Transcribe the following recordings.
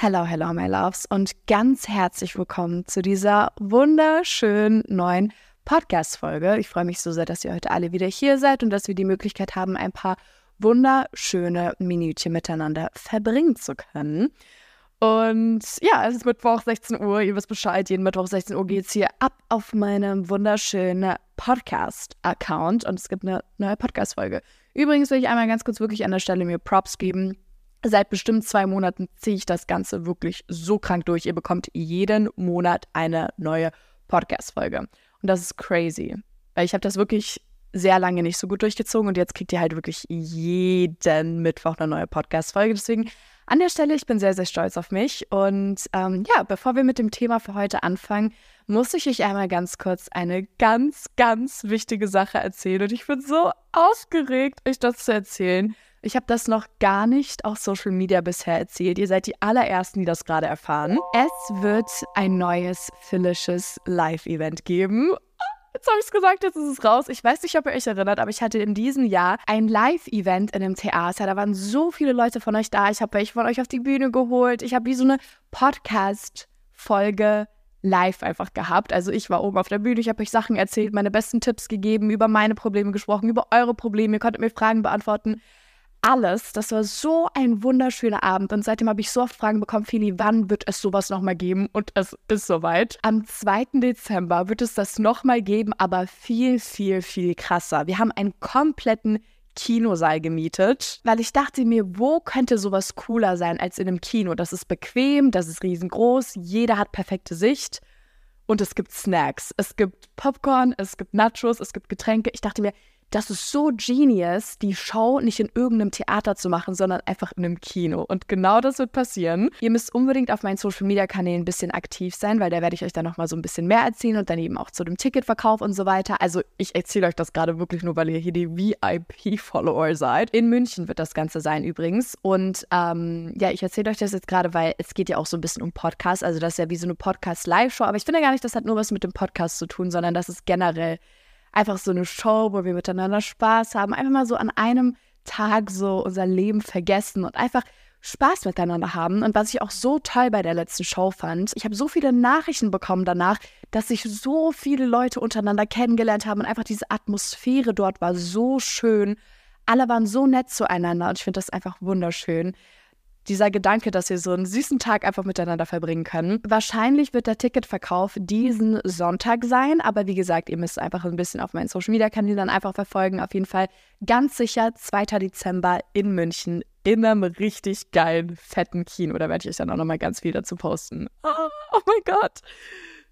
Hello, hello, my loves und ganz herzlich willkommen zu dieser wunderschönen neuen Podcast-Folge. Ich freue mich so sehr, dass ihr heute alle wieder hier seid und dass wir die Möglichkeit haben, ein paar wunderschöne Minütchen miteinander verbringen zu können. Und ja, es ist Mittwoch 16 Uhr. Ihr wisst Bescheid, jeden Mittwoch 16 Uhr geht es hier ab auf meinem wunderschönen Podcast-Account und es gibt eine neue Podcast-Folge. Übrigens will ich einmal ganz kurz wirklich an der Stelle mir Props geben Seit bestimmt zwei Monaten ziehe ich das Ganze wirklich so krank durch. Ihr bekommt jeden Monat eine neue Podcast-Folge. Und das ist crazy. Weil ich habe das wirklich sehr lange nicht so gut durchgezogen und jetzt kriegt ihr halt wirklich jeden Mittwoch eine neue Podcast-Folge. Deswegen an der Stelle, ich bin sehr, sehr stolz auf mich. Und ähm, ja, bevor wir mit dem Thema für heute anfangen, muss ich euch einmal ganz kurz eine ganz, ganz wichtige Sache erzählen. Und ich bin so aufgeregt, euch das zu erzählen. Ich habe das noch gar nicht auf Social Media bisher erzählt. Ihr seid die allerersten, die das gerade erfahren. Es wird ein neues Phyllisches Live-Event geben. Jetzt habe ich es gesagt, jetzt ist es raus. Ich weiß nicht, ob ihr euch erinnert, aber ich hatte in diesem Jahr ein Live-Event in einem Theater. Da waren so viele Leute von euch da. Ich habe welche von euch auf die Bühne geholt. Ich habe wie so eine Podcast-Folge live einfach gehabt. Also ich war oben auf der Bühne, ich habe euch Sachen erzählt, meine besten Tipps gegeben, über meine Probleme gesprochen, über eure Probleme. Ihr konntet mir Fragen beantworten alles. Das war so ein wunderschöner Abend. Und seitdem habe ich so oft Fragen bekommen, Fili, wann wird es sowas nochmal geben? Und es ist soweit. Am 2. Dezember wird es das nochmal geben, aber viel, viel, viel krasser. Wir haben einen kompletten Kinosaal gemietet, weil ich dachte mir, wo könnte sowas cooler sein als in einem Kino? Das ist bequem, das ist riesengroß, jeder hat perfekte Sicht und es gibt Snacks. Es gibt Popcorn, es gibt Nachos, es gibt Getränke. Ich dachte mir, das ist so genius, die Show nicht in irgendeinem Theater zu machen, sondern einfach in einem Kino. Und genau das wird passieren. Ihr müsst unbedingt auf meinen Social Media Kanälen ein bisschen aktiv sein, weil da werde ich euch dann nochmal so ein bisschen mehr erzählen und dann eben auch zu dem Ticketverkauf und so weiter. Also ich erzähle euch das gerade wirklich nur, weil ihr hier die VIP-Follower seid. In München wird das Ganze sein übrigens. Und ähm, ja, ich erzähle euch das jetzt gerade, weil es geht ja auch so ein bisschen um Podcast. Also das ist ja wie so eine Podcast-Live-Show. Aber ich finde gar nicht, das hat nur was mit dem Podcast zu tun, sondern das ist generell einfach so eine Show, wo wir miteinander Spaß haben, einfach mal so an einem Tag so unser Leben vergessen und einfach Spaß miteinander haben. Und was ich auch so toll bei der letzten Show fand, ich habe so viele Nachrichten bekommen danach, dass sich so viele Leute untereinander kennengelernt haben und einfach diese Atmosphäre dort war so schön. Alle waren so nett zueinander und ich finde das einfach wunderschön dieser Gedanke, dass wir so einen süßen Tag einfach miteinander verbringen können. Wahrscheinlich wird der Ticketverkauf diesen Sonntag sein, aber wie gesagt, ihr müsst einfach ein bisschen auf meinen Social Media Kanälen dann einfach verfolgen. Auf jeden Fall ganz sicher 2. Dezember in München in einem richtig geilen, fetten Kino. Da werde ich euch dann auch nochmal ganz viel dazu posten. Oh, oh mein Gott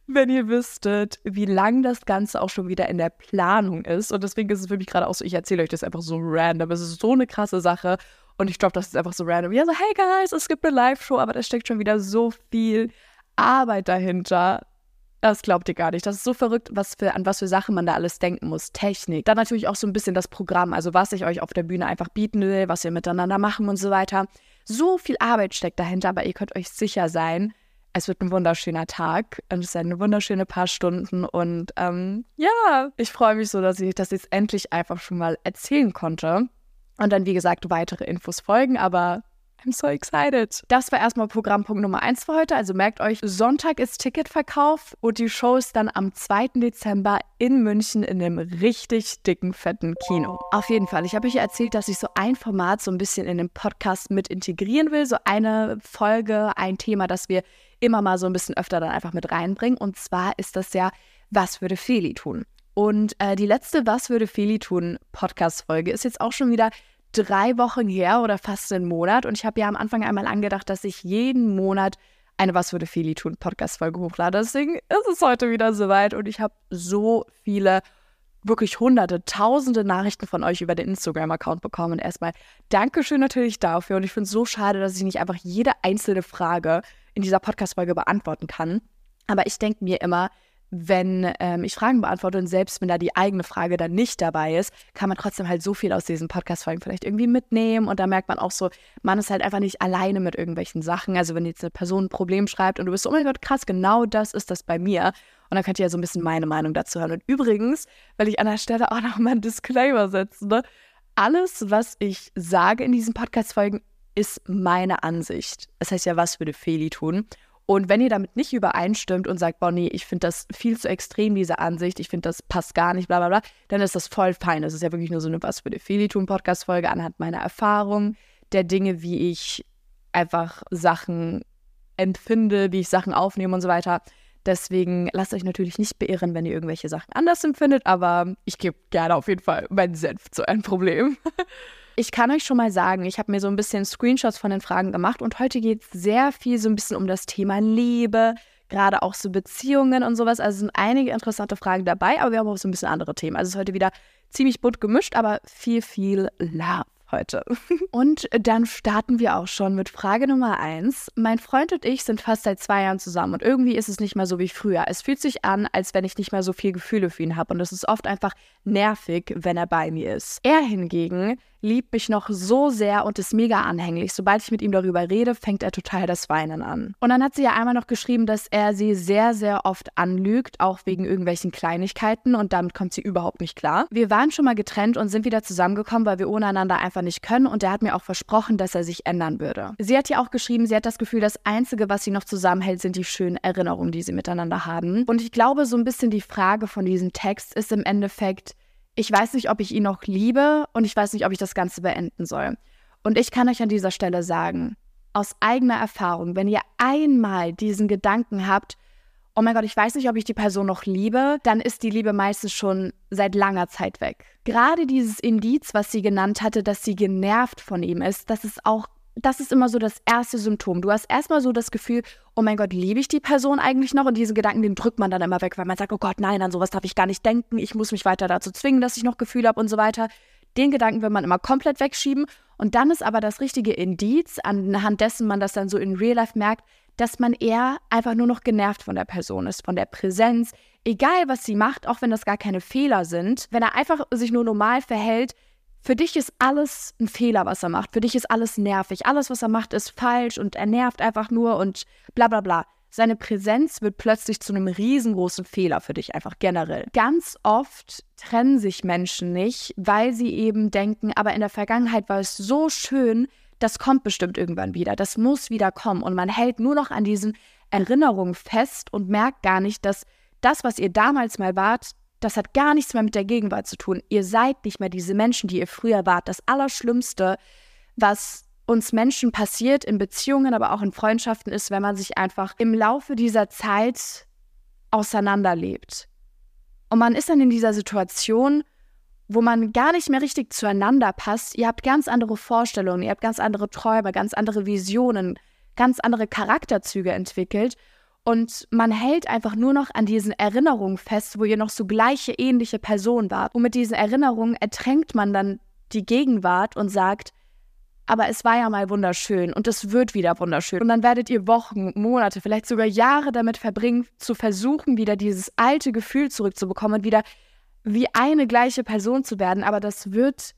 wenn ihr wüsstet, wie lang das Ganze auch schon wieder in der Planung ist. Und deswegen ist es für mich gerade auch so, ich erzähle euch das einfach so random. Es ist so eine krasse Sache. Und ich glaube, das ist einfach so random. Ja, so, hey guys, es gibt eine Live-Show, aber da steckt schon wieder so viel Arbeit dahinter. Das glaubt ihr gar nicht. Das ist so verrückt, was für, an was für Sachen man da alles denken muss. Technik. Dann natürlich auch so ein bisschen das Programm, also was ich euch auf der Bühne einfach bieten will, was wir miteinander machen und so weiter. So viel Arbeit steckt dahinter, aber ihr könnt euch sicher sein, es wird ein wunderschöner Tag und es sind wunderschöne paar Stunden. Und ähm, ja, ich freue mich so, dass ich das jetzt endlich einfach schon mal erzählen konnte. Und dann, wie gesagt, weitere Infos folgen, aber I'm so excited. Das war erstmal Programmpunkt Nummer 1 für heute. Also merkt euch, Sonntag ist Ticketverkauf und die Show ist dann am 2. Dezember in München in einem richtig dicken, fetten Kino. Auf jeden Fall. Ich habe euch erzählt, dass ich so ein Format so ein bisschen in den Podcast mit integrieren will. So eine Folge, ein Thema, das wir immer mal so ein bisschen öfter dann einfach mit reinbringen. Und zwar ist das ja, was würde Feli tun? Und äh, die letzte Was würde Feli tun Podcast-Folge ist jetzt auch schon wieder drei Wochen her oder fast einen Monat. Und ich habe ja am Anfang einmal angedacht, dass ich jeden Monat eine Was würde Feli tun Podcast-Folge hochlade. Deswegen ist es heute wieder soweit und ich habe so viele wirklich hunderte, tausende Nachrichten von euch über den Instagram-Account bekommen. Und erstmal Dankeschön natürlich dafür. Und ich finde es so schade, dass ich nicht einfach jede einzelne Frage in dieser Podcast-Folge beantworten kann. Aber ich denke mir immer, wenn ähm, ich Fragen beantworte und selbst wenn da die eigene Frage dann nicht dabei ist, kann man trotzdem halt so viel aus diesen Podcast-Folgen vielleicht irgendwie mitnehmen und da merkt man auch so, man ist halt einfach nicht alleine mit irgendwelchen Sachen. Also wenn jetzt eine Person ein Problem schreibt und du bist so, oh mein Gott, krass, genau das ist das bei mir. Und dann könnt ihr ja so ein bisschen meine Meinung dazu hören. Und übrigens, weil ich an der Stelle auch noch mal einen Disclaimer setze, ne? alles, was ich sage in diesen Podcast-Folgen, ist meine Ansicht. Das heißt ja, was würde Feli tun? Und wenn ihr damit nicht übereinstimmt und sagt, boah, nee, ich finde das viel zu extrem, diese Ansicht, ich finde, das passt gar nicht, bla bla bla, dann ist das voll fein. Das ist ja wirklich nur so eine Was würde Feli tun Podcast-Folge anhand meiner Erfahrung, der Dinge, wie ich einfach Sachen empfinde, wie ich Sachen aufnehme und so weiter. Deswegen lasst euch natürlich nicht beirren, wenn ihr irgendwelche Sachen anders empfindet, aber ich gebe gerne auf jeden Fall meinen Senf zu einem Problem. Ich kann euch schon mal sagen, ich habe mir so ein bisschen Screenshots von den Fragen gemacht und heute geht es sehr viel so ein bisschen um das Thema Liebe, gerade auch so Beziehungen und sowas. Also sind einige interessante Fragen dabei, aber wir haben auch so ein bisschen andere Themen. Also es ist heute wieder ziemlich bunt gemischt, aber viel, viel Love heute. Und dann starten wir auch schon mit Frage Nummer eins. Mein Freund und ich sind fast seit zwei Jahren zusammen und irgendwie ist es nicht mehr so wie früher. Es fühlt sich an, als wenn ich nicht mehr so viel Gefühle für ihn habe und es ist oft einfach nervig, wenn er bei mir ist. Er hingegen liebt mich noch so sehr und ist mega anhänglich. Sobald ich mit ihm darüber rede, fängt er total das Weinen an. Und dann hat sie ja einmal noch geschrieben, dass er sie sehr, sehr oft anlügt, auch wegen irgendwelchen Kleinigkeiten und damit kommt sie überhaupt nicht klar. Wir waren schon mal getrennt und sind wieder zusammengekommen, weil wir ohne einander einfach nicht können und er hat mir auch versprochen, dass er sich ändern würde. Sie hat ja auch geschrieben, sie hat das Gefühl, das Einzige, was sie noch zusammenhält, sind die schönen Erinnerungen, die sie miteinander haben. Und ich glaube, so ein bisschen die Frage von diesem Text ist im Endeffekt, ich weiß nicht, ob ich ihn noch liebe und ich weiß nicht, ob ich das Ganze beenden soll. Und ich kann euch an dieser Stelle sagen, aus eigener Erfahrung, wenn ihr einmal diesen Gedanken habt, oh mein Gott, ich weiß nicht, ob ich die Person noch liebe, dann ist die Liebe meistens schon seit langer Zeit weg. Gerade dieses Indiz, was sie genannt hatte, dass sie genervt von ihm ist, das ist auch das ist immer so das erste Symptom. Du hast erstmal so das Gefühl, oh mein Gott, liebe ich die Person eigentlich noch? Und diesen Gedanken, den drückt man dann immer weg, weil man sagt, oh Gott, nein, an sowas darf ich gar nicht denken. Ich muss mich weiter dazu zwingen, dass ich noch Gefühle habe und so weiter. Den Gedanken will man immer komplett wegschieben. Und dann ist aber das richtige Indiz, anhand dessen man das dann so in Real Life merkt, dass man eher einfach nur noch genervt von der Person ist, von der Präsenz. Egal, was sie macht, auch wenn das gar keine Fehler sind, wenn er einfach sich nur normal verhält, für dich ist alles ein Fehler, was er macht. Für dich ist alles nervig. Alles, was er macht, ist falsch und er nervt einfach nur und bla bla bla. Seine Präsenz wird plötzlich zu einem riesengroßen Fehler für dich, einfach generell. Ganz oft trennen sich Menschen nicht, weil sie eben denken, aber in der Vergangenheit war es so schön, das kommt bestimmt irgendwann wieder, das muss wieder kommen. Und man hält nur noch an diesen Erinnerungen fest und merkt gar nicht, dass das, was ihr damals mal wart, das hat gar nichts mehr mit der Gegenwart zu tun. Ihr seid nicht mehr diese Menschen, die ihr früher wart. Das Allerschlimmste, was uns Menschen passiert in Beziehungen, aber auch in Freundschaften, ist, wenn man sich einfach im Laufe dieser Zeit auseinanderlebt. Und man ist dann in dieser Situation, wo man gar nicht mehr richtig zueinander passt. Ihr habt ganz andere Vorstellungen, ihr habt ganz andere Träume, ganz andere Visionen, ganz andere Charakterzüge entwickelt. Und man hält einfach nur noch an diesen Erinnerungen fest, wo ihr noch so gleiche, ähnliche Personen wart. Und mit diesen Erinnerungen ertränkt man dann die Gegenwart und sagt, aber es war ja mal wunderschön und es wird wieder wunderschön. Und dann werdet ihr Wochen, Monate, vielleicht sogar Jahre damit verbringen, zu versuchen, wieder dieses alte Gefühl zurückzubekommen und wieder wie eine gleiche Person zu werden. Aber das wird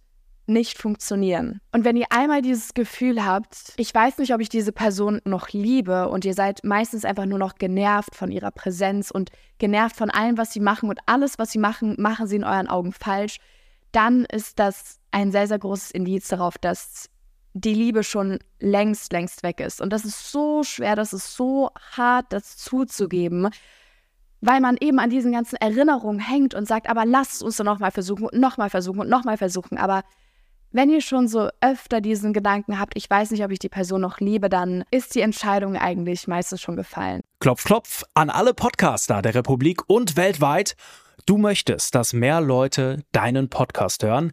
nicht funktionieren. Und wenn ihr einmal dieses Gefühl habt, ich weiß nicht, ob ich diese Person noch liebe und ihr seid meistens einfach nur noch genervt von ihrer Präsenz und genervt von allem, was sie machen und alles, was sie machen, machen sie in euren Augen falsch, dann ist das ein sehr, sehr großes Indiz darauf, dass die Liebe schon längst, längst weg ist. Und das ist so schwer, das ist so hart, das zuzugeben, weil man eben an diesen ganzen Erinnerungen hängt und sagt, aber lasst uns doch nochmal versuchen und nochmal versuchen und nochmal versuchen. Aber wenn ihr schon so öfter diesen Gedanken habt, ich weiß nicht, ob ich die Person noch liebe, dann ist die Entscheidung eigentlich meistens schon gefallen. Klopf, klopf an alle Podcaster der Republik und weltweit. Du möchtest, dass mehr Leute deinen Podcast hören?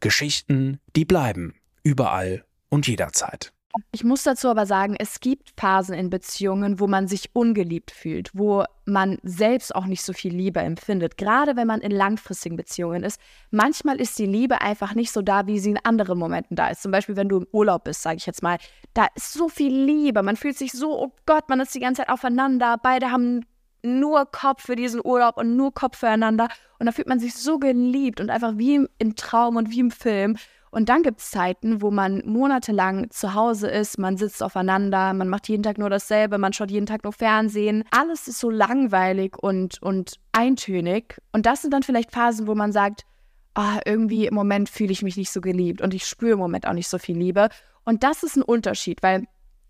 Geschichten, die bleiben. Überall und jederzeit. Ich muss dazu aber sagen, es gibt Phasen in Beziehungen, wo man sich ungeliebt fühlt, wo man selbst auch nicht so viel Liebe empfindet. Gerade wenn man in langfristigen Beziehungen ist. Manchmal ist die Liebe einfach nicht so da, wie sie in anderen Momenten da ist. Zum Beispiel, wenn du im Urlaub bist, sage ich jetzt mal. Da ist so viel Liebe. Man fühlt sich so, oh Gott, man ist die ganze Zeit aufeinander. Beide haben nur Kopf für diesen Urlaub und nur Kopf füreinander. Und da fühlt man sich so geliebt und einfach wie im, Traum und wie im Film. Und dann gibt es Zeiten, wo man monatelang zu Hause ist, man sitzt aufeinander, man macht jeden Tag nur dasselbe, man schaut jeden Tag nur Fernsehen. Alles ist so langweilig und, und eintönig. Und das sind dann vielleicht Phasen, wo man sagt, ah, irgendwie im Moment fühle ich mich nicht so geliebt und ich spüre im Moment auch nicht so viel Liebe. Und das ist ein Unterschied, weil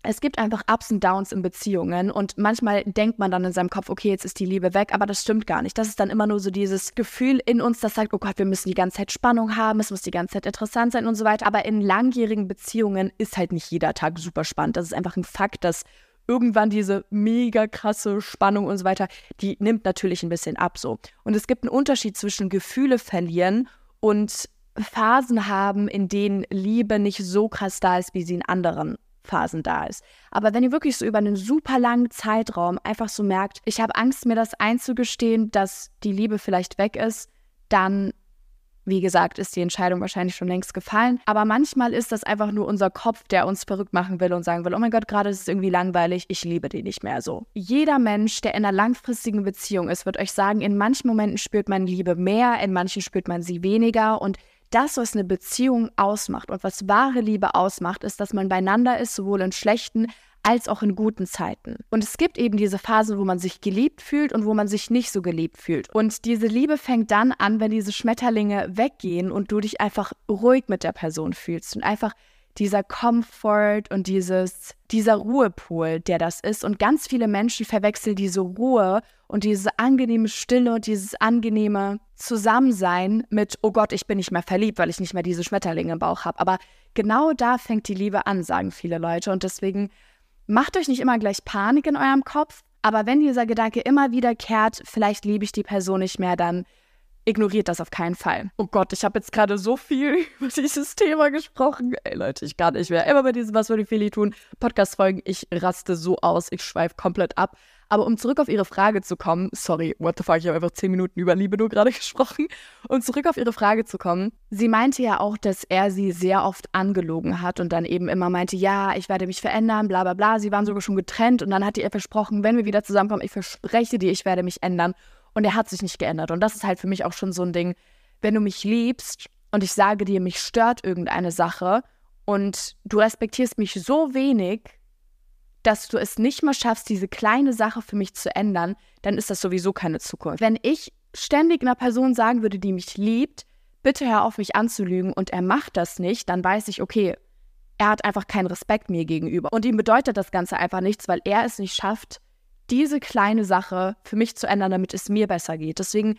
es gibt einfach Ups und Downs in Beziehungen und manchmal denkt man dann in seinem Kopf, okay, jetzt ist die Liebe weg, aber das stimmt gar nicht. Das ist dann immer nur so dieses Gefühl in uns, das sagt, oh Gott, wir müssen die ganze Zeit Spannung haben, es muss die ganze Zeit interessant sein und so weiter. Aber in langjährigen Beziehungen ist halt nicht jeder Tag super spannend. Das ist einfach ein Fakt, dass irgendwann diese mega krasse Spannung und so weiter, die nimmt natürlich ein bisschen ab so. Und es gibt einen Unterschied zwischen Gefühle verlieren und Phasen haben, in denen Liebe nicht so krass da ist, wie sie in anderen Phasen da ist. Aber wenn ihr wirklich so über einen super langen Zeitraum einfach so merkt, ich habe Angst, mir das einzugestehen, dass die Liebe vielleicht weg ist, dann wie gesagt, ist die Entscheidung wahrscheinlich schon längst gefallen. Aber manchmal ist das einfach nur unser Kopf, der uns verrückt machen will und sagen will, oh mein Gott, gerade ist es irgendwie langweilig, ich liebe die nicht mehr so. Jeder Mensch, der in einer langfristigen Beziehung ist, wird euch sagen, in manchen Momenten spürt man Liebe mehr, in manchen spürt man sie weniger. Und das, was eine Beziehung ausmacht und was wahre Liebe ausmacht, ist, dass man beieinander ist, sowohl in schlechten als auch in guten Zeiten. Und es gibt eben diese Phase, wo man sich geliebt fühlt und wo man sich nicht so geliebt fühlt. Und diese Liebe fängt dann an, wenn diese Schmetterlinge weggehen und du dich einfach ruhig mit der Person fühlst und einfach dieser Comfort und dieses, dieser Ruhepol, der das ist. Und ganz viele Menschen verwechseln diese Ruhe und diese angenehme Stille und dieses angenehme Zusammensein mit, oh Gott, ich bin nicht mehr verliebt, weil ich nicht mehr diese Schmetterlinge im Bauch habe. Aber genau da fängt die Liebe an, sagen viele Leute. Und deswegen macht euch nicht immer gleich Panik in eurem Kopf. Aber wenn dieser Gedanke immer wiederkehrt, vielleicht liebe ich die Person nicht mehr, dann ignoriert das auf keinen Fall. Oh Gott, ich habe jetzt gerade so viel über dieses Thema gesprochen. Ey Leute, ich kann nicht mehr. Immer bei diesem Was würde Feli tun? Podcast-Folgen, ich raste so aus, ich schweife komplett ab. Aber um zurück auf Ihre Frage zu kommen, sorry, what the fuck, ich habe einfach zehn Minuten über Liebe nur gerade gesprochen. Um zurück auf Ihre Frage zu kommen, sie meinte ja auch, dass er sie sehr oft angelogen hat und dann eben immer meinte, ja, ich werde mich verändern, bla bla bla. Sie waren sogar schon getrennt und dann hat ihr versprochen, wenn wir wieder zusammenkommen, ich verspreche dir, ich werde mich ändern. Und er hat sich nicht geändert. Und das ist halt für mich auch schon so ein Ding, wenn du mich liebst und ich sage dir, mich stört irgendeine Sache und du respektierst mich so wenig, dass du es nicht mal schaffst, diese kleine Sache für mich zu ändern, dann ist das sowieso keine Zukunft. Wenn ich ständig einer Person sagen würde, die mich liebt, bitte hör auf mich anzulügen und er macht das nicht, dann weiß ich, okay, er hat einfach keinen Respekt mir gegenüber. Und ihm bedeutet das Ganze einfach nichts, weil er es nicht schafft, diese kleine Sache für mich zu ändern, damit es mir besser geht. Deswegen,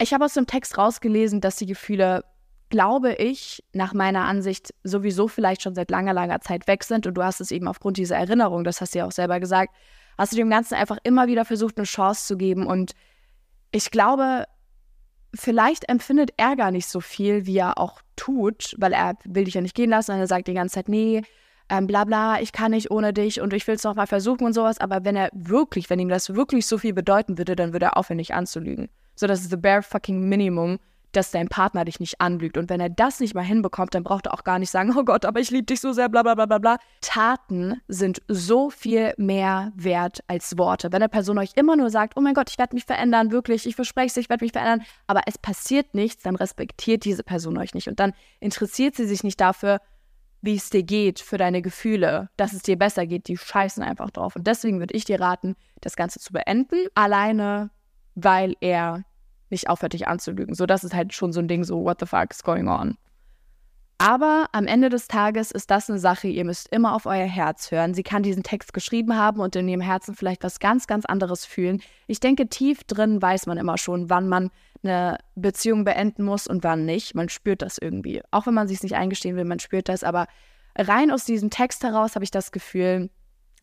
ich habe aus dem Text rausgelesen, dass die Gefühle, glaube ich, nach meiner Ansicht sowieso vielleicht schon seit langer, langer Zeit weg sind. Und du hast es eben aufgrund dieser Erinnerung, das hast du ja auch selber gesagt, hast du dem Ganzen einfach immer wieder versucht, eine Chance zu geben. Und ich glaube, vielleicht empfindet er gar nicht so viel, wie er auch tut, weil er will dich ja nicht gehen lassen. Und er sagt die ganze Zeit, nee, ähm, bla bla, ich kann nicht ohne dich und ich will es noch mal versuchen und sowas. Aber wenn er wirklich, wenn ihm das wirklich so viel bedeuten würde, dann würde er aufhören, nicht anzulügen. So, das ist the bare fucking Minimum, dass dein Partner dich nicht anlügt. Und wenn er das nicht mal hinbekommt, dann braucht er auch gar nicht sagen, oh Gott, aber ich liebe dich so sehr, bla bla bla bla bla. Taten sind so viel mehr wert als Worte. Wenn eine Person euch immer nur sagt, oh mein Gott, ich werde mich verändern, wirklich, ich verspreche es, ich werde mich verändern, aber es passiert nichts, dann respektiert diese Person euch nicht. Und dann interessiert sie sich nicht dafür, wie es dir geht, für deine Gefühle, dass es dir besser geht, die scheißen einfach drauf. Und deswegen würde ich dir raten, das Ganze zu beenden, alleine, weil er nicht aufhört, dich anzulügen. So, das ist halt schon so ein Ding, so, what the fuck is going on? Aber am Ende des Tages ist das eine Sache, ihr müsst immer auf euer Herz hören. Sie kann diesen Text geschrieben haben und in ihrem Herzen vielleicht was ganz, ganz anderes fühlen. Ich denke, tief drin weiß man immer schon, wann man eine Beziehung beenden muss und wann nicht. Man spürt das irgendwie. Auch wenn man sich nicht eingestehen will, man spürt das. Aber rein aus diesem Text heraus habe ich das Gefühl,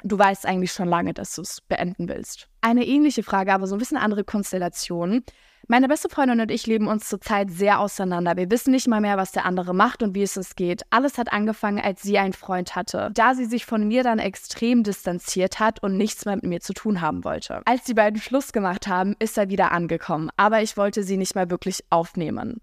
du weißt eigentlich schon lange, dass du es beenden willst. Eine ähnliche Frage, aber so ein bisschen andere Konstellation. Meine beste Freundin und ich leben uns zurzeit sehr auseinander. Wir wissen nicht mal mehr, was der andere macht und wie es uns geht. Alles hat angefangen, als sie einen Freund hatte. Da sie sich von mir dann extrem distanziert hat und nichts mehr mit mir zu tun haben wollte. Als die beiden Schluss gemacht haben, ist er wieder angekommen, aber ich wollte sie nicht mehr wirklich aufnehmen.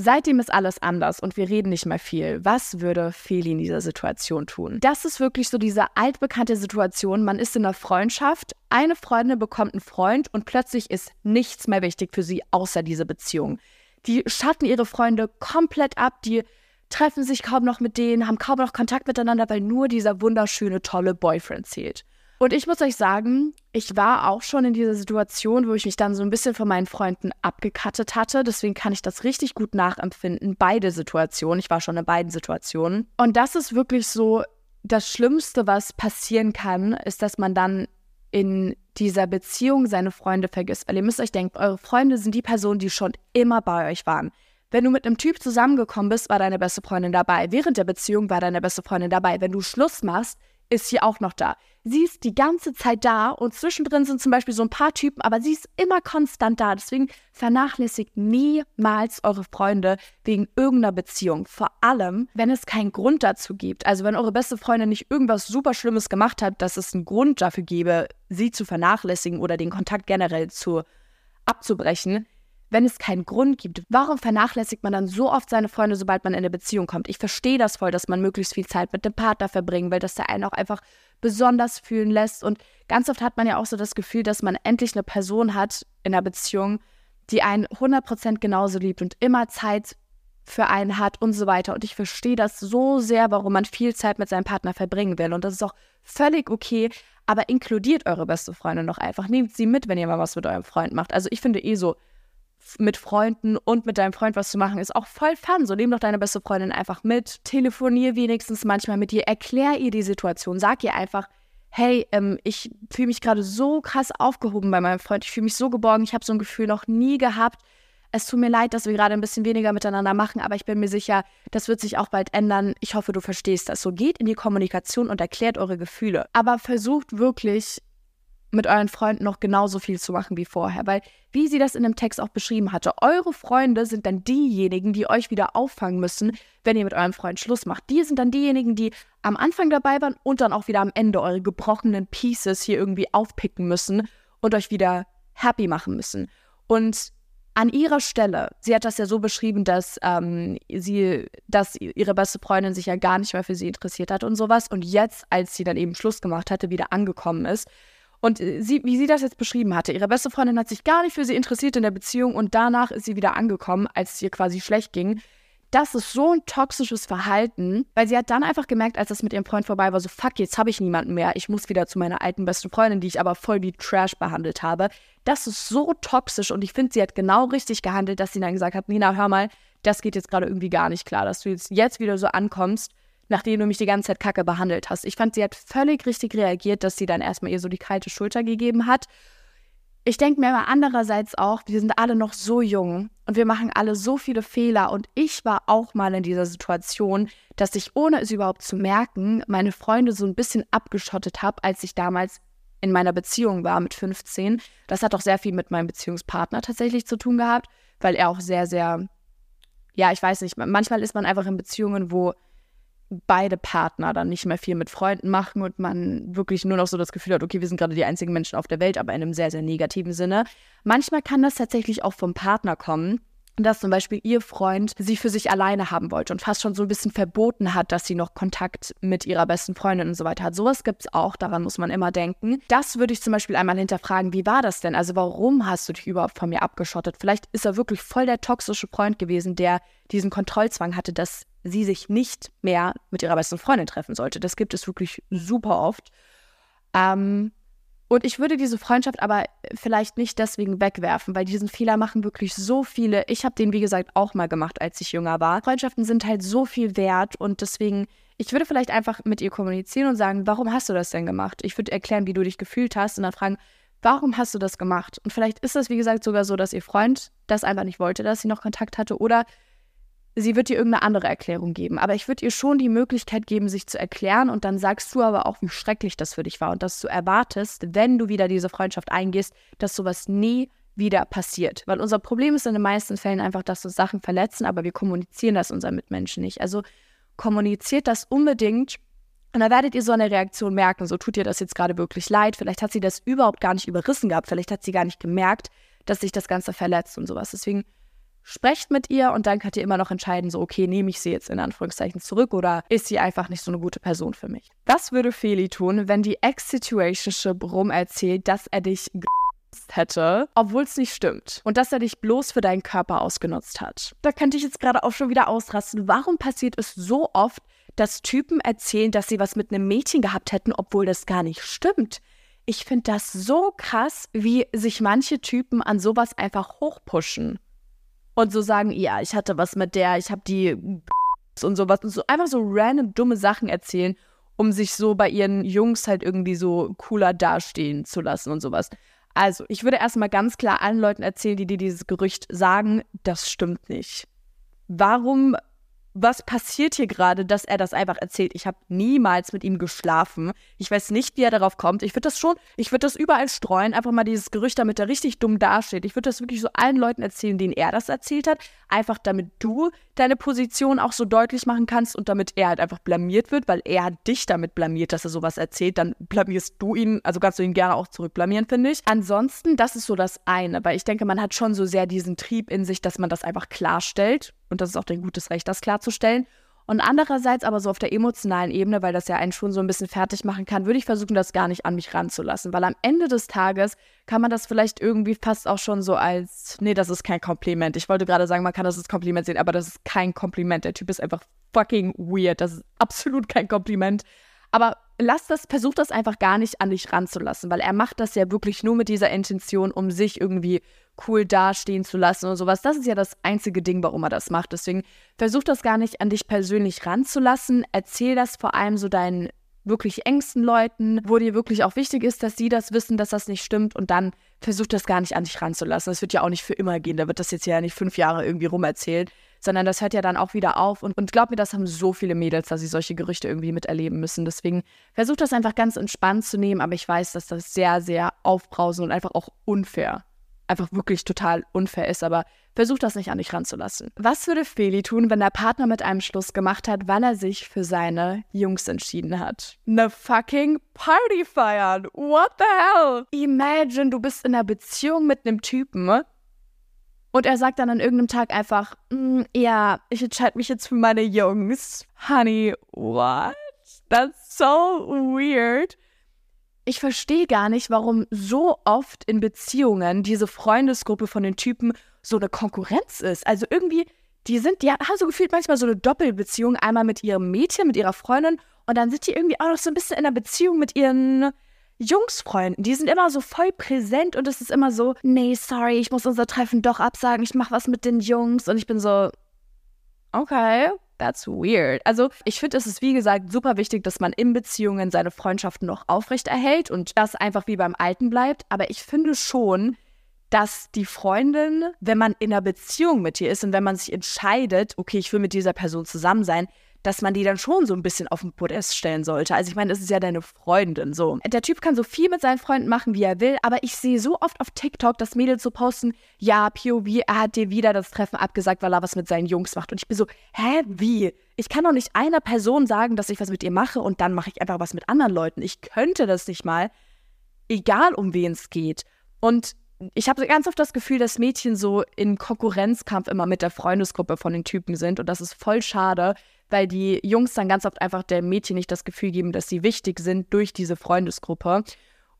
Seitdem ist alles anders und wir reden nicht mehr viel. Was würde Feli in dieser Situation tun? Das ist wirklich so diese altbekannte Situation. Man ist in einer Freundschaft, eine Freundin bekommt einen Freund und plötzlich ist nichts mehr wichtig für sie außer diese Beziehung. Die schatten ihre Freunde komplett ab, die treffen sich kaum noch mit denen, haben kaum noch Kontakt miteinander, weil nur dieser wunderschöne, tolle Boyfriend zählt. Und ich muss euch sagen, ich war auch schon in dieser Situation, wo ich mich dann so ein bisschen von meinen Freunden abgekattet hatte. Deswegen kann ich das richtig gut nachempfinden, beide Situationen. Ich war schon in beiden Situationen. Und das ist wirklich so, das Schlimmste, was passieren kann, ist, dass man dann in dieser Beziehung seine Freunde vergisst. Weil ihr müsst euch denken, eure Freunde sind die Personen, die schon immer bei euch waren. Wenn du mit einem Typ zusammengekommen bist, war deine beste Freundin dabei. Während der Beziehung war deine beste Freundin dabei. Wenn du Schluss machst, ist sie auch noch da. Sie ist die ganze Zeit da und zwischendrin sind zum Beispiel so ein paar Typen, aber sie ist immer konstant da. Deswegen vernachlässigt niemals eure Freunde wegen irgendeiner Beziehung. Vor allem, wenn es keinen Grund dazu gibt. Also wenn eure beste Freundin nicht irgendwas super Schlimmes gemacht hat, dass es einen Grund dafür gäbe, sie zu vernachlässigen oder den Kontakt generell zu abzubrechen, wenn es keinen Grund gibt, warum vernachlässigt man dann so oft seine Freunde, sobald man in eine Beziehung kommt? Ich verstehe das voll, dass man möglichst viel Zeit mit dem Partner verbringen will, dass der einen auch einfach besonders fühlen lässt. Und ganz oft hat man ja auch so das Gefühl, dass man endlich eine Person hat in einer Beziehung, die einen 100% genauso liebt und immer Zeit für einen hat und so weiter. Und ich verstehe das so sehr, warum man viel Zeit mit seinem Partner verbringen will. Und das ist auch völlig okay. Aber inkludiert eure beste Freundin doch einfach. Nehmt sie mit, wenn ihr mal was mit eurem Freund macht. Also ich finde eh so, mit Freunden und mit deinem Freund was zu machen, ist auch voll fun. So nimm doch deine beste Freundin einfach mit, telefonier wenigstens manchmal mit ihr, erklär ihr die Situation, sag ihr einfach, hey, ähm, ich fühle mich gerade so krass aufgehoben bei meinem Freund, ich fühle mich so geborgen, ich habe so ein Gefühl noch nie gehabt. Es tut mir leid, dass wir gerade ein bisschen weniger miteinander machen, aber ich bin mir sicher, das wird sich auch bald ändern. Ich hoffe, du verstehst das. So geht in die Kommunikation und erklärt eure Gefühle. Aber versucht wirklich mit euren Freunden noch genauso viel zu machen wie vorher. Weil, wie sie das in dem Text auch beschrieben hatte, eure Freunde sind dann diejenigen, die euch wieder auffangen müssen, wenn ihr mit eurem Freund Schluss macht. Die sind dann diejenigen, die am Anfang dabei waren und dann auch wieder am Ende eure gebrochenen Pieces hier irgendwie aufpicken müssen und euch wieder happy machen müssen. Und an ihrer Stelle, sie hat das ja so beschrieben, dass ähm, sie, dass ihre beste Freundin sich ja gar nicht mehr für sie interessiert hat und sowas. Und jetzt, als sie dann eben Schluss gemacht hatte, wieder angekommen ist, und äh, sie, wie sie das jetzt beschrieben hatte, ihre beste Freundin hat sich gar nicht für sie interessiert in der Beziehung und danach ist sie wieder angekommen, als es ihr quasi schlecht ging. Das ist so ein toxisches Verhalten, weil sie hat dann einfach gemerkt, als das mit ihrem Freund vorbei war, so fuck, jetzt habe ich niemanden mehr. Ich muss wieder zu meiner alten besten Freundin, die ich aber voll wie Trash behandelt habe. Das ist so toxisch und ich finde, sie hat genau richtig gehandelt, dass sie dann gesagt hat, Nina, hör mal, das geht jetzt gerade irgendwie gar nicht klar, dass du jetzt, jetzt wieder so ankommst nachdem du mich die ganze Zeit kacke behandelt hast. Ich fand, sie hat völlig richtig reagiert, dass sie dann erstmal ihr so die kalte Schulter gegeben hat. Ich denke mir aber andererseits auch, wir sind alle noch so jung und wir machen alle so viele Fehler. Und ich war auch mal in dieser Situation, dass ich, ohne es überhaupt zu merken, meine Freunde so ein bisschen abgeschottet habe, als ich damals in meiner Beziehung war mit 15. Das hat auch sehr viel mit meinem Beziehungspartner tatsächlich zu tun gehabt, weil er auch sehr, sehr, ja, ich weiß nicht, manchmal ist man einfach in Beziehungen, wo beide Partner dann nicht mehr viel mit Freunden machen und man wirklich nur noch so das Gefühl hat, okay, wir sind gerade die einzigen Menschen auf der Welt, aber in einem sehr, sehr negativen Sinne. Manchmal kann das tatsächlich auch vom Partner kommen, dass zum Beispiel ihr Freund sie für sich alleine haben wollte und fast schon so ein bisschen verboten hat, dass sie noch Kontakt mit ihrer besten Freundin und so weiter hat. Sowas gibt es auch, daran muss man immer denken. Das würde ich zum Beispiel einmal hinterfragen, wie war das denn? Also warum hast du dich überhaupt von mir abgeschottet? Vielleicht ist er wirklich voll der toxische Freund gewesen, der diesen Kontrollzwang hatte, dass sie sich nicht mehr mit ihrer besten Freundin treffen sollte. Das gibt es wirklich super oft. Ähm, und ich würde diese Freundschaft aber vielleicht nicht deswegen wegwerfen, weil diesen Fehler machen wirklich so viele. Ich habe den, wie gesagt, auch mal gemacht, als ich jünger war. Freundschaften sind halt so viel wert und deswegen, ich würde vielleicht einfach mit ihr kommunizieren und sagen, warum hast du das denn gemacht? Ich würde erklären, wie du dich gefühlt hast und dann fragen, warum hast du das gemacht? Und vielleicht ist das, wie gesagt, sogar so, dass ihr Freund das einfach nicht wollte, dass sie noch Kontakt hatte oder sie wird dir irgendeine andere Erklärung geben. Aber ich würde ihr schon die Möglichkeit geben, sich zu erklären und dann sagst du aber auch, wie schrecklich das für dich war und dass du erwartest, wenn du wieder diese Freundschaft eingehst, dass sowas nie wieder passiert. Weil unser Problem ist in den meisten Fällen einfach, dass uns Sachen verletzen, aber wir kommunizieren das unseren Mitmenschen nicht. Also kommuniziert das unbedingt und da werdet ihr so eine Reaktion merken, so tut ihr das jetzt gerade wirklich leid. Vielleicht hat sie das überhaupt gar nicht überrissen gehabt, vielleicht hat sie gar nicht gemerkt, dass sich das Ganze verletzt und sowas. Deswegen sprecht mit ihr und dann könnt ihr immer noch entscheiden, so, okay, nehme ich sie jetzt in Anführungszeichen zurück oder ist sie einfach nicht so eine gute Person für mich. Was würde Feli tun, wenn die Ex-Situationship rum erzählt, dass er dich hätte, obwohl es nicht stimmt und dass er dich bloß für deinen Körper ausgenutzt hat. Da könnte ich jetzt gerade auch schon wieder ausrasten. Warum passiert es so oft, dass Typen erzählen, dass sie was mit einem Mädchen gehabt hätten, obwohl das gar nicht stimmt? Ich finde das so krass, wie sich manche Typen an sowas einfach hochpushen und so sagen, ja, ich hatte was mit der, ich habe die und sowas und so einfach so random dumme Sachen erzählen, um sich so bei ihren Jungs halt irgendwie so cooler dastehen zu lassen und sowas. Also, ich würde erstmal ganz klar allen Leuten erzählen, die dir dieses Gerücht sagen, das stimmt nicht. Warum was passiert hier gerade, dass er das einfach erzählt? Ich habe niemals mit ihm geschlafen. Ich weiß nicht, wie er darauf kommt. Ich würde das schon, ich würde das überall streuen, einfach mal dieses Gerücht, damit er richtig dumm dasteht. Ich würde das wirklich so allen Leuten erzählen, denen er das erzählt hat, einfach damit du deine Position auch so deutlich machen kannst und damit er halt einfach blamiert wird, weil er dich damit blamiert, dass er sowas erzählt, dann blamierst du ihn, also kannst du ihn gerne auch zurückblamieren, finde ich. Ansonsten, das ist so das eine, weil ich denke, man hat schon so sehr diesen Trieb in sich, dass man das einfach klarstellt und das ist auch dein gutes Recht, das klarzustellen. Und andererseits aber so auf der emotionalen Ebene, weil das ja einen schon so ein bisschen fertig machen kann, würde ich versuchen, das gar nicht an mich ranzulassen. Weil am Ende des Tages kann man das vielleicht irgendwie fast auch schon so als, nee, das ist kein Kompliment. Ich wollte gerade sagen, man kann das als Kompliment sehen, aber das ist kein Kompliment. Der Typ ist einfach fucking weird. Das ist absolut kein Kompliment. Aber lass das, versuch das einfach gar nicht an dich ranzulassen, weil er macht das ja wirklich nur mit dieser Intention, um sich irgendwie cool dastehen zu lassen und sowas. Das ist ja das einzige Ding, warum er das macht. Deswegen versuch das gar nicht an dich persönlich ranzulassen. Erzähl das vor allem so deinen wirklich engsten Leuten, wo dir wirklich auch wichtig ist, dass sie das wissen, dass das nicht stimmt und dann versuch das gar nicht an dich ranzulassen. Das wird ja auch nicht für immer gehen. Da wird das jetzt ja nicht fünf Jahre irgendwie rumerzählt, sondern das hört ja dann auch wieder auf. Und, und glaub mir, das haben so viele Mädels, dass sie solche Gerüchte irgendwie miterleben müssen. Deswegen versuch das einfach ganz entspannt zu nehmen, aber ich weiß, dass das sehr, sehr aufbrausend und einfach auch unfair einfach wirklich total unfair ist, aber versuch das nicht an dich ranzulassen. Was würde Feli tun, wenn der Partner mit einem Schluss gemacht hat, weil er sich für seine Jungs entschieden hat? Ne fucking Party feiern. What the hell? Imagine, du bist in einer Beziehung mit einem Typen und er sagt dann an irgendeinem Tag einfach, mm, ja, ich entscheide mich jetzt für meine Jungs. Honey, what? That's so weird ich verstehe gar nicht, warum so oft in Beziehungen diese Freundesgruppe von den Typen so eine Konkurrenz ist. Also irgendwie, die sind, die haben so gefühlt manchmal so eine Doppelbeziehung, einmal mit ihrem Mädchen, mit ihrer Freundin und dann sind die irgendwie auch noch so ein bisschen in einer Beziehung mit ihren Jungsfreunden. Die sind immer so voll präsent und es ist immer so, nee, sorry, ich muss unser Treffen doch absagen, ich mach was mit den Jungs und ich bin so, okay, that's weird. Also ich finde, es ist wie gesagt super wichtig, dass man in Beziehungen seine Freundschaften noch aufrechterhält und das einfach wie beim Alten bleibt. Aber ich finde schon, dass die Freundin, wenn man in einer Beziehung mit ihr ist und wenn man sich entscheidet, okay, ich will mit dieser Person zusammen sein, dass man die dann schon so ein bisschen auf den Podest stellen sollte. Also ich meine, es ist ja deine Freundin so. Der Typ kann so viel mit seinen Freunden machen, wie er will, aber ich sehe so oft auf TikTok, dass Mädels so posten, ja, POV, er hat dir wieder das Treffen abgesagt, weil er was mit seinen Jungs macht. Und ich bin so, hä, wie? Ich kann doch nicht einer Person sagen, dass ich was mit ihr mache und dann mache ich einfach was mit anderen Leuten. Ich könnte das nicht mal, egal um wen es geht. Und ich habe ganz oft das Gefühl, dass Mädchen so im Konkurrenzkampf immer mit der Freundesgruppe von den Typen sind und das ist voll schade, weil die Jungs dann ganz oft einfach der Mädchen nicht das Gefühl geben, dass sie wichtig sind durch diese Freundesgruppe.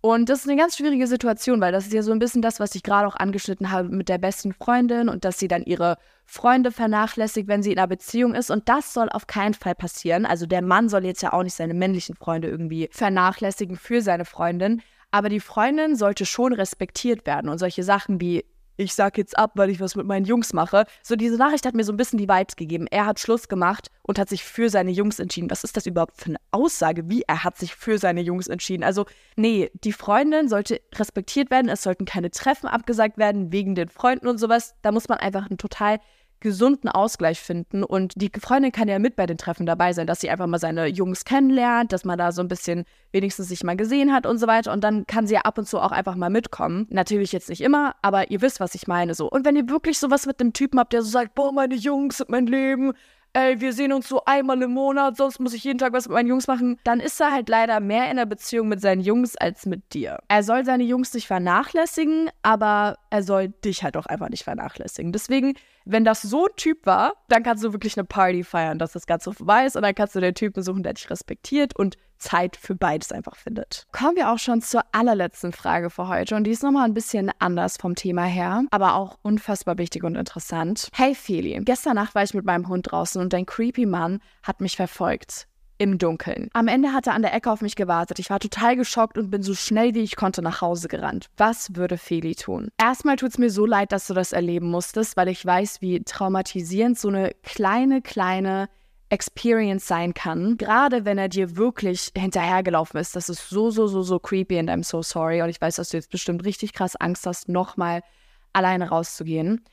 Und das ist eine ganz schwierige Situation, weil das ist ja so ein bisschen das, was ich gerade auch angeschnitten habe mit der besten Freundin und dass sie dann ihre Freunde vernachlässigt, wenn sie in einer Beziehung ist. Und das soll auf keinen Fall passieren. Also der Mann soll jetzt ja auch nicht seine männlichen Freunde irgendwie vernachlässigen für seine Freundin. Aber die Freundin sollte schon respektiert werden und solche Sachen wie ich sag jetzt ab, weil ich was mit meinen Jungs mache. So, diese Nachricht hat mir so ein bisschen die Vibes gegeben. Er hat Schluss gemacht und hat sich für seine Jungs entschieden. Was ist das überhaupt für eine Aussage? Wie er hat sich für seine Jungs entschieden? Also, nee, die Freundin sollte respektiert werden. Es sollten keine Treffen abgesagt werden wegen den Freunden und sowas. Da muss man einfach ein total gesunden Ausgleich finden. Und die Freundin kann ja mit bei den Treffen dabei sein, dass sie einfach mal seine Jungs kennenlernt, dass man da so ein bisschen wenigstens sich mal gesehen hat und so weiter. Und dann kann sie ja ab und zu auch einfach mal mitkommen. Natürlich jetzt nicht immer, aber ihr wisst, was ich meine. So. Und wenn ihr wirklich sowas mit einem Typen habt, der so sagt, boah, meine Jungs sind mein Leben, ey, wir sehen uns so einmal im Monat, sonst muss ich jeden Tag was mit meinen Jungs machen, dann ist er halt leider mehr in der Beziehung mit seinen Jungs als mit dir. Er soll seine Jungs nicht vernachlässigen, aber er soll dich halt auch einfach nicht vernachlässigen. Deswegen, wenn das so ein Typ war, dann kannst du wirklich eine Party feiern, dass das Ganze vorbei ist und dann kannst du den Typen suchen, der dich respektiert und Zeit für beides einfach findet. Kommen wir auch schon zur allerletzten Frage für heute und die ist nochmal ein bisschen anders vom Thema her, aber auch unfassbar wichtig und interessant. Hey Feli, gestern Nacht war ich mit meinem Hund draußen und dein creepy Mann hat mich verfolgt im Dunkeln. Am Ende hat er an der Ecke auf mich gewartet. Ich war total geschockt und bin so schnell wie ich konnte nach Hause gerannt. Was würde Feli tun? Erstmal tut es mir so leid, dass du das erleben musstest, weil ich weiß, wie traumatisierend so eine kleine, kleine Experience sein kann. Gerade wenn er dir wirklich hinterhergelaufen ist. Das ist so, so, so, so creepy and I'm so sorry. Und ich weiß, dass du jetzt bestimmt richtig krass Angst hast, nochmal alleine rauszugehen.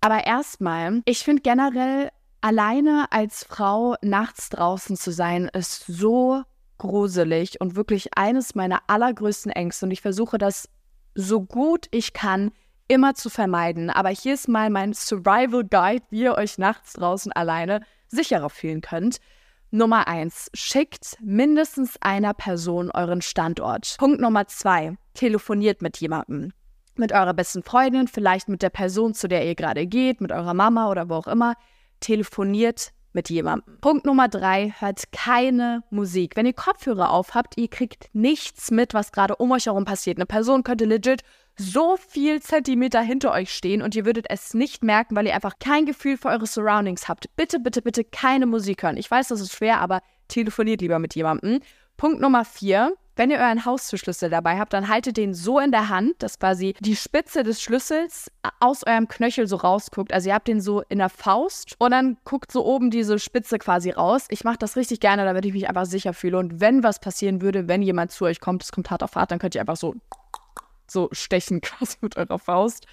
Aber erstmal, ich finde generell, alleine als Frau nachts draußen zu sein, ist so gruselig und wirklich eines meiner allergrößten Ängste. Und ich versuche das so gut ich kann immer zu vermeiden. Aber hier ist mal mein Survival Guide, wie ihr euch nachts draußen alleine sicherer fühlen könnt. Nummer eins, schickt mindestens einer Person euren Standort. Punkt Nummer zwei, telefoniert mit jemandem. Mit eurer besten Freundin, vielleicht mit der Person, zu der ihr gerade geht, mit eurer Mama oder wo auch immer. Telefoniert mit jemandem. Punkt Nummer drei, hört keine Musik. Wenn ihr Kopfhörer auf habt, ihr kriegt nichts mit, was gerade um euch herum passiert. Eine Person könnte legit so viel Zentimeter hinter euch stehen und ihr würdet es nicht merken, weil ihr einfach kein Gefühl für eure Surroundings habt. Bitte, bitte, bitte keine Musik hören. Ich weiß, das ist schwer, aber telefoniert lieber mit jemandem. Punkt Nummer vier. Wenn ihr euren Haustürschlüssel dabei habt, dann haltet den so in der Hand, dass quasi die Spitze des Schlüssels aus eurem Knöchel so rausguckt. Also ihr habt den so in der Faust und dann guckt so oben diese Spitze quasi raus. Ich mache das richtig gerne, damit ich mich einfach sicher fühle. Und wenn was passieren würde, wenn jemand zu euch kommt, es kommt hart auf hart, dann könnt ihr einfach so so stechen quasi mit eurer Faust.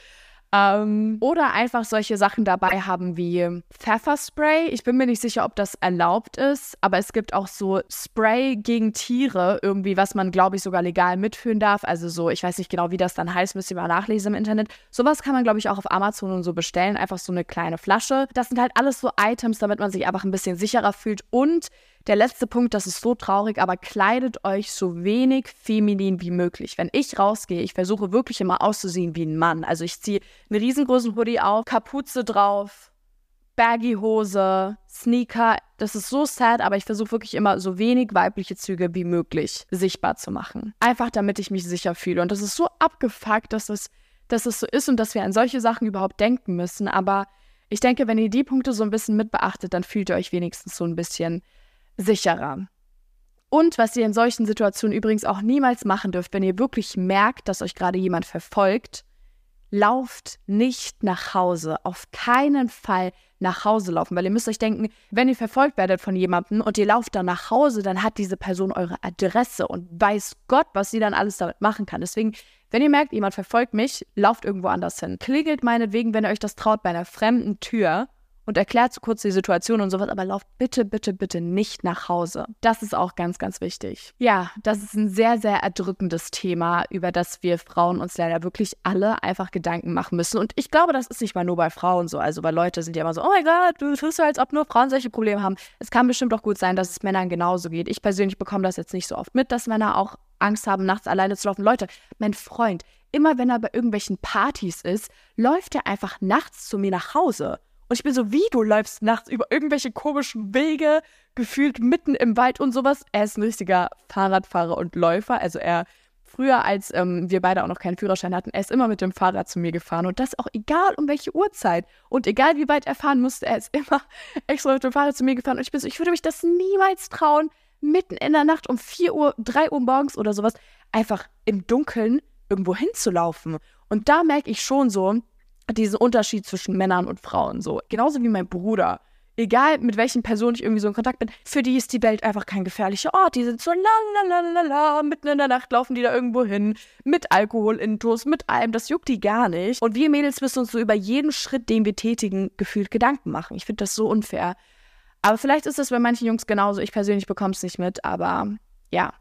Ähm, oder einfach solche Sachen dabei haben wie Pfefferspray. Ich bin mir nicht sicher, ob das erlaubt ist, aber es gibt auch so Spray gegen Tiere, irgendwie, was man, glaube ich, sogar legal mitführen darf. Also so, ich weiß nicht genau, wie das dann heißt, müsst ihr mal nachlesen im Internet. Sowas kann man, glaube ich, auch auf Amazon und so bestellen. Einfach so eine kleine Flasche. Das sind halt alles so Items, damit man sich einfach ein bisschen sicherer fühlt und der letzte Punkt, das ist so traurig, aber kleidet euch so wenig feminin wie möglich. Wenn ich rausgehe, ich versuche wirklich immer auszusehen wie ein Mann. Also ich ziehe einen riesengroßen Hoodie auf, Kapuze drauf, Baggy-Hose, Sneaker. Das ist so sad, aber ich versuche wirklich immer so wenig weibliche Züge wie möglich sichtbar zu machen. Einfach damit ich mich sicher fühle. Und das ist so abgefuckt, dass es, dass es so ist und dass wir an solche Sachen überhaupt denken müssen. Aber ich denke, wenn ihr die Punkte so ein bisschen mit beachtet, dann fühlt ihr euch wenigstens so ein bisschen sicherer. Und was ihr in solchen Situationen übrigens auch niemals machen dürft, wenn ihr wirklich merkt, dass euch gerade jemand verfolgt, lauft nicht nach Hause. Auf keinen Fall nach Hause laufen, weil ihr müsst euch denken, wenn ihr verfolgt werdet von jemandem und ihr lauft dann nach Hause, dann hat diese Person eure Adresse und weiß Gott, was sie dann alles damit machen kann. Deswegen, wenn ihr merkt, jemand verfolgt mich, lauft irgendwo anders hin. Klingelt meinetwegen, wenn ihr euch das traut, bei einer fremden Tür und erklärt so kurz die Situation und sowas, aber lauft bitte, bitte, bitte nicht nach Hause. Das ist auch ganz, ganz wichtig. Ja, das ist ein sehr, sehr erdrückendes Thema, über das wir Frauen uns leider wirklich alle einfach Gedanken machen müssen. Und ich glaube, das ist nicht mal nur bei Frauen so. Also bei Leute sind ja immer so, oh mein Gott, du tust so, als ob nur Frauen solche Probleme haben. Es kann bestimmt auch gut sein, dass es Männern genauso geht. Ich persönlich bekomme das jetzt nicht so oft mit, dass Männer auch Angst haben, nachts alleine zu laufen. Leute, mein Freund, immer wenn er bei irgendwelchen Partys ist, läuft er einfach nachts zu mir nach Hause. Und ich bin so, wie du läufst nachts über irgendwelche komischen Wege, gefühlt mitten im Wald und sowas. Er ist ein richtiger Fahrradfahrer und Läufer. Also er, früher, als ähm, wir beide auch noch keinen Führerschein hatten, er ist immer mit dem Fahrrad zu mir gefahren. Und das auch egal um welche Uhrzeit. Und egal wie weit er fahren musste, er ist immer extra mit dem Fahrrad zu mir gefahren. Und ich bin so, ich würde mich das niemals trauen, mitten in der Nacht um 4 Uhr, 3 Uhr morgens oder sowas, einfach im Dunkeln irgendwo hinzulaufen. Und da merke ich schon so, diesen Unterschied zwischen Männern und Frauen. So, genauso wie mein Bruder egal mit welchen Personen ich irgendwie so in Kontakt bin, für die ist die Welt einfach kein gefährlicher Ort. Die sind so la la la la mitten in der Nacht laufen die da irgendwo hin, mit Alkohol intus, mit allem, das juckt die gar nicht. Und wir Mädels müssen uns so über jeden Schritt, den wir tätigen, gefühlt Gedanken machen. Ich finde das so unfair. Aber vielleicht ist das bei manchen Jungs genauso. Ich persönlich bekomme es nicht mit, aber ja,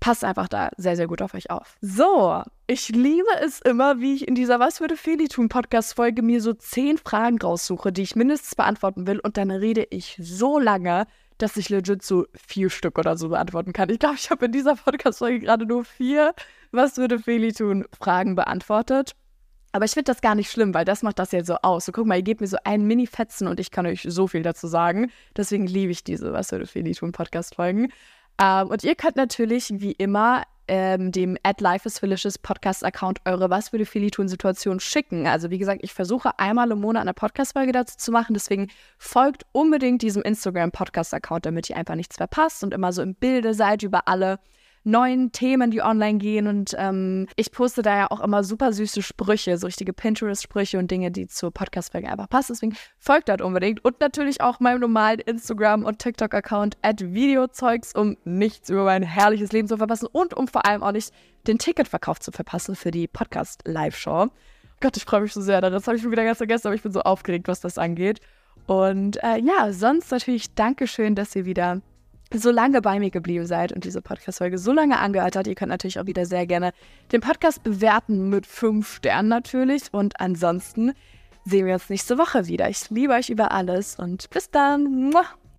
passt einfach da sehr, sehr gut auf euch auf. So, ich liebe es immer, wie ich in dieser Was würde Feli tun Podcast-Folge mir so zehn Fragen raussuche, die ich mindestens beantworten will und dann rede ich so lange, dass ich legit so vier Stück oder so beantworten kann. Ich glaube, ich habe in dieser Podcast-Folge gerade nur vier Was würde Feli tun Fragen beantwortet. Aber ich finde das gar nicht schlimm, weil das macht das ja so aus. So, guck mal, ihr gebt mir so einen Mini-Fetzen und ich kann euch so viel dazu sagen. Deswegen liebe ich diese Was würde Feli tun Podcast-Folgen. Ähm, und ihr könnt natürlich wie immer ähm, dem at Life is Felicious Podcast-Account eure Was würde Feli tun Situation schicken. Also wie gesagt, ich versuche einmal im Monat eine Podcast-Folge dazu zu machen. Deswegen folgt unbedingt diesem Instagram-Podcast-Account, damit ihr einfach nichts verpasst und immer so im Bilde seid über alle neuen Themen, die online gehen. Und ähm, ich poste da ja auch immer super süße Sprüche, so richtige Pinterest-Sprüche und Dinge, die zur Podcast-Folge einfach passen. Deswegen folgt dort unbedingt. Und natürlich auch meinem normalen Instagram- und TikTok-Account at Videozeugs, um nichts über mein herrliches Leben zu verpassen und um vor allem auch nicht den Ticketverkauf zu verpassen für die Podcast-Live-Show. Gott, ich freue mich so sehr. Das habe ich schon wieder ganz vergessen, aber ich bin so aufgeregt, was das angeht. Und äh, ja, sonst natürlich Dankeschön, dass ihr wieder so lange bei mir geblieben seid und diese Podcast-Folge so lange angehört habt. Ihr könnt natürlich auch wieder sehr gerne den Podcast bewerten mit fünf Sternen natürlich. Und ansonsten sehen wir uns nächste Woche wieder. Ich liebe euch über alles und bis dann.